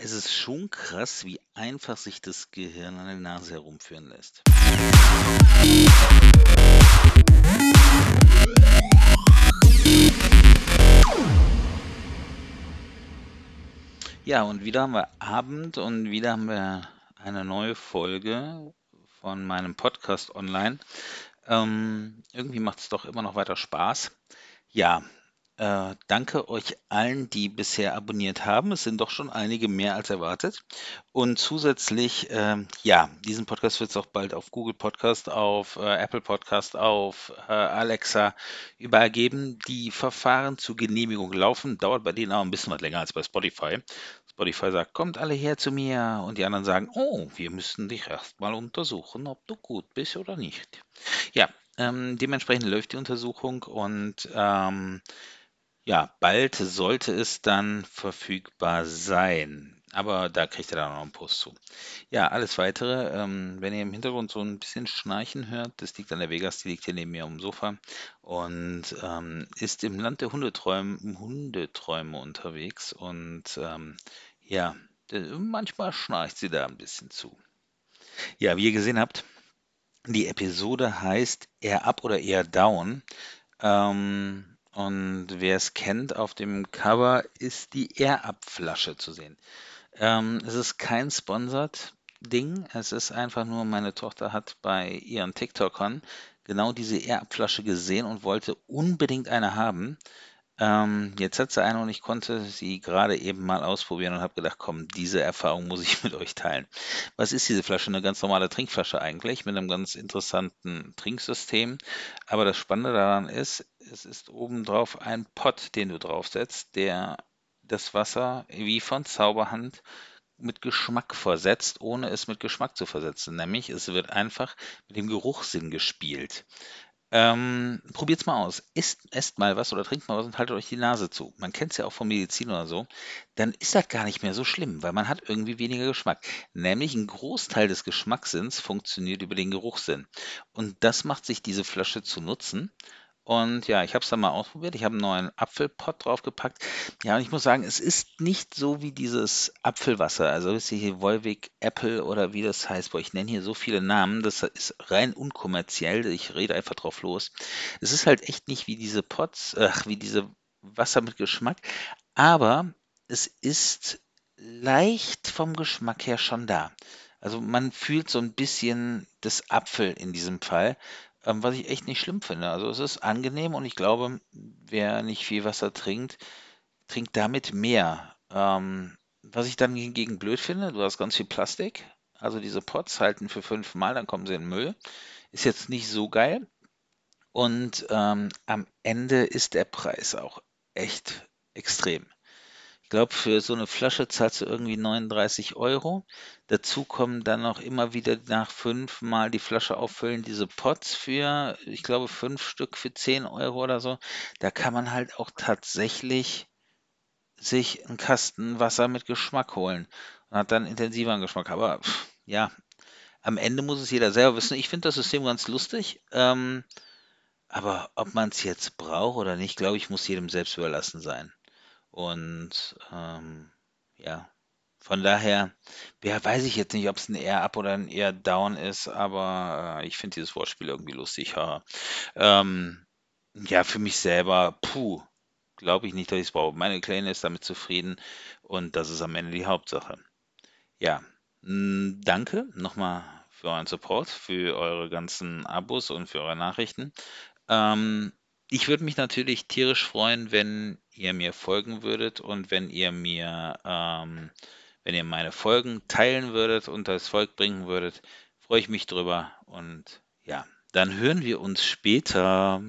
Es ist schon krass, wie einfach sich das Gehirn an der Nase herumführen lässt. Ja, und wieder haben wir Abend und wieder haben wir eine neue Folge von meinem Podcast online. Ähm, irgendwie macht es doch immer noch weiter Spaß. Ja, äh, danke euch allen, die bisher abonniert haben. Es sind doch schon einige mehr als erwartet. Und zusätzlich, ähm, ja, diesen Podcast wird es auch bald auf Google Podcast, auf äh, Apple Podcast, auf äh, Alexa überall geben. Die Verfahren zur Genehmigung laufen. Dauert bei denen auch ein bisschen was länger als bei Spotify. Spotify sagt, kommt alle her zu mir. Und die anderen sagen, oh, wir müssen dich erstmal untersuchen, ob du gut bist oder nicht. Ja, ähm, dementsprechend läuft die Untersuchung und ähm, ja, bald sollte es dann verfügbar sein. Aber da kriegt ihr dann noch einen Post zu. Ja, alles weitere, ähm, wenn ihr im Hintergrund so ein bisschen Schnarchen hört, das liegt an der Vegas, die liegt hier neben mir am Sofa und ähm, ist im Land der Hundeträume, Hundeträume unterwegs und ähm, ja, manchmal schnarcht sie da ein bisschen zu. Ja, wie ihr gesehen habt, die Episode heißt eher up oder eher down. Ähm, und wer es kennt, auf dem Cover ist die Air-Up-Flasche zu sehen. Ähm, es ist kein Sponsored Ding. Es ist einfach nur, meine Tochter hat bei ihren TikTokern genau diese Air-Up-Flasche gesehen und wollte unbedingt eine haben. Ähm, jetzt hat sie eine und ich konnte sie gerade eben mal ausprobieren und habe gedacht, komm, diese Erfahrung muss ich mit euch teilen. Was ist diese Flasche? Eine ganz normale Trinkflasche eigentlich mit einem ganz interessanten Trinksystem. Aber das Spannende daran ist, es ist obendrauf ein Pott, den du draufsetzt, der das Wasser wie von Zauberhand mit Geschmack versetzt, ohne es mit Geschmack zu versetzen. Nämlich, es wird einfach mit dem Geruchssinn gespielt. Ähm, probiert's mal aus. Isst, esst mal was oder trinkt mal was und haltet euch die Nase zu. Man kennt es ja auch von Medizin oder so. Dann ist das gar nicht mehr so schlimm, weil man hat irgendwie weniger Geschmack. Nämlich ein Großteil des Geschmackssinns funktioniert über den Geruchssinn. Und das macht sich diese Flasche zu nutzen. Und ja, ich habe es dann mal ausprobiert. Ich habe einen neuen Apfelpott draufgepackt. Ja, und ich muss sagen, es ist nicht so wie dieses Apfelwasser. Also ist hier Wolwig Apple oder wie das heißt. Boah, ich nenne hier so viele Namen. Das ist rein unkommerziell. Ich rede einfach drauf los. Es ist halt echt nicht wie diese Pots, ach, wie diese Wasser mit Geschmack. Aber es ist leicht vom Geschmack her schon da. Also man fühlt so ein bisschen das Apfel in diesem Fall ähm, was ich echt nicht schlimm finde. Also es ist angenehm und ich glaube, wer nicht viel Wasser trinkt, trinkt damit mehr. Ähm, was ich dann hingegen blöd finde, du hast ganz viel Plastik. Also diese Pots halten für fünfmal, dann kommen sie in den Müll. Ist jetzt nicht so geil. Und ähm, am Ende ist der Preis auch echt extrem. Ich glaube, für so eine Flasche zahlst du irgendwie 39 Euro. Dazu kommen dann noch immer wieder nach fünf Mal die Flasche auffüllen, diese Pots für, ich glaube, fünf Stück für 10 Euro oder so. Da kann man halt auch tatsächlich sich einen Kasten Wasser mit Geschmack holen und hat dann intensiveren Geschmack. Aber pff, ja, am Ende muss es jeder selber wissen. Ich finde das System ganz lustig. Ähm, aber ob man es jetzt braucht oder nicht, glaube ich, muss jedem selbst überlassen sein. Und ähm, ja, von daher, ja, weiß ich jetzt nicht, ob es ein eher Up oder ein eher Down ist, aber äh, ich finde dieses Wortspiel irgendwie lustig. Ha. Ähm, ja, für mich selber, puh, glaube ich nicht, dass ich es brauche. Meine Kleine ist damit zufrieden und das ist am Ende die Hauptsache. Ja, mh, hm, danke nochmal für euren Support, für eure ganzen Abos und für eure Nachrichten. Ähm, ich würde mich natürlich tierisch freuen, wenn ihr mir folgen würdet und wenn ihr mir, ähm, wenn ihr meine Folgen teilen würdet und das Volk bringen würdet, freue ich mich drüber. Und ja, dann hören wir uns später.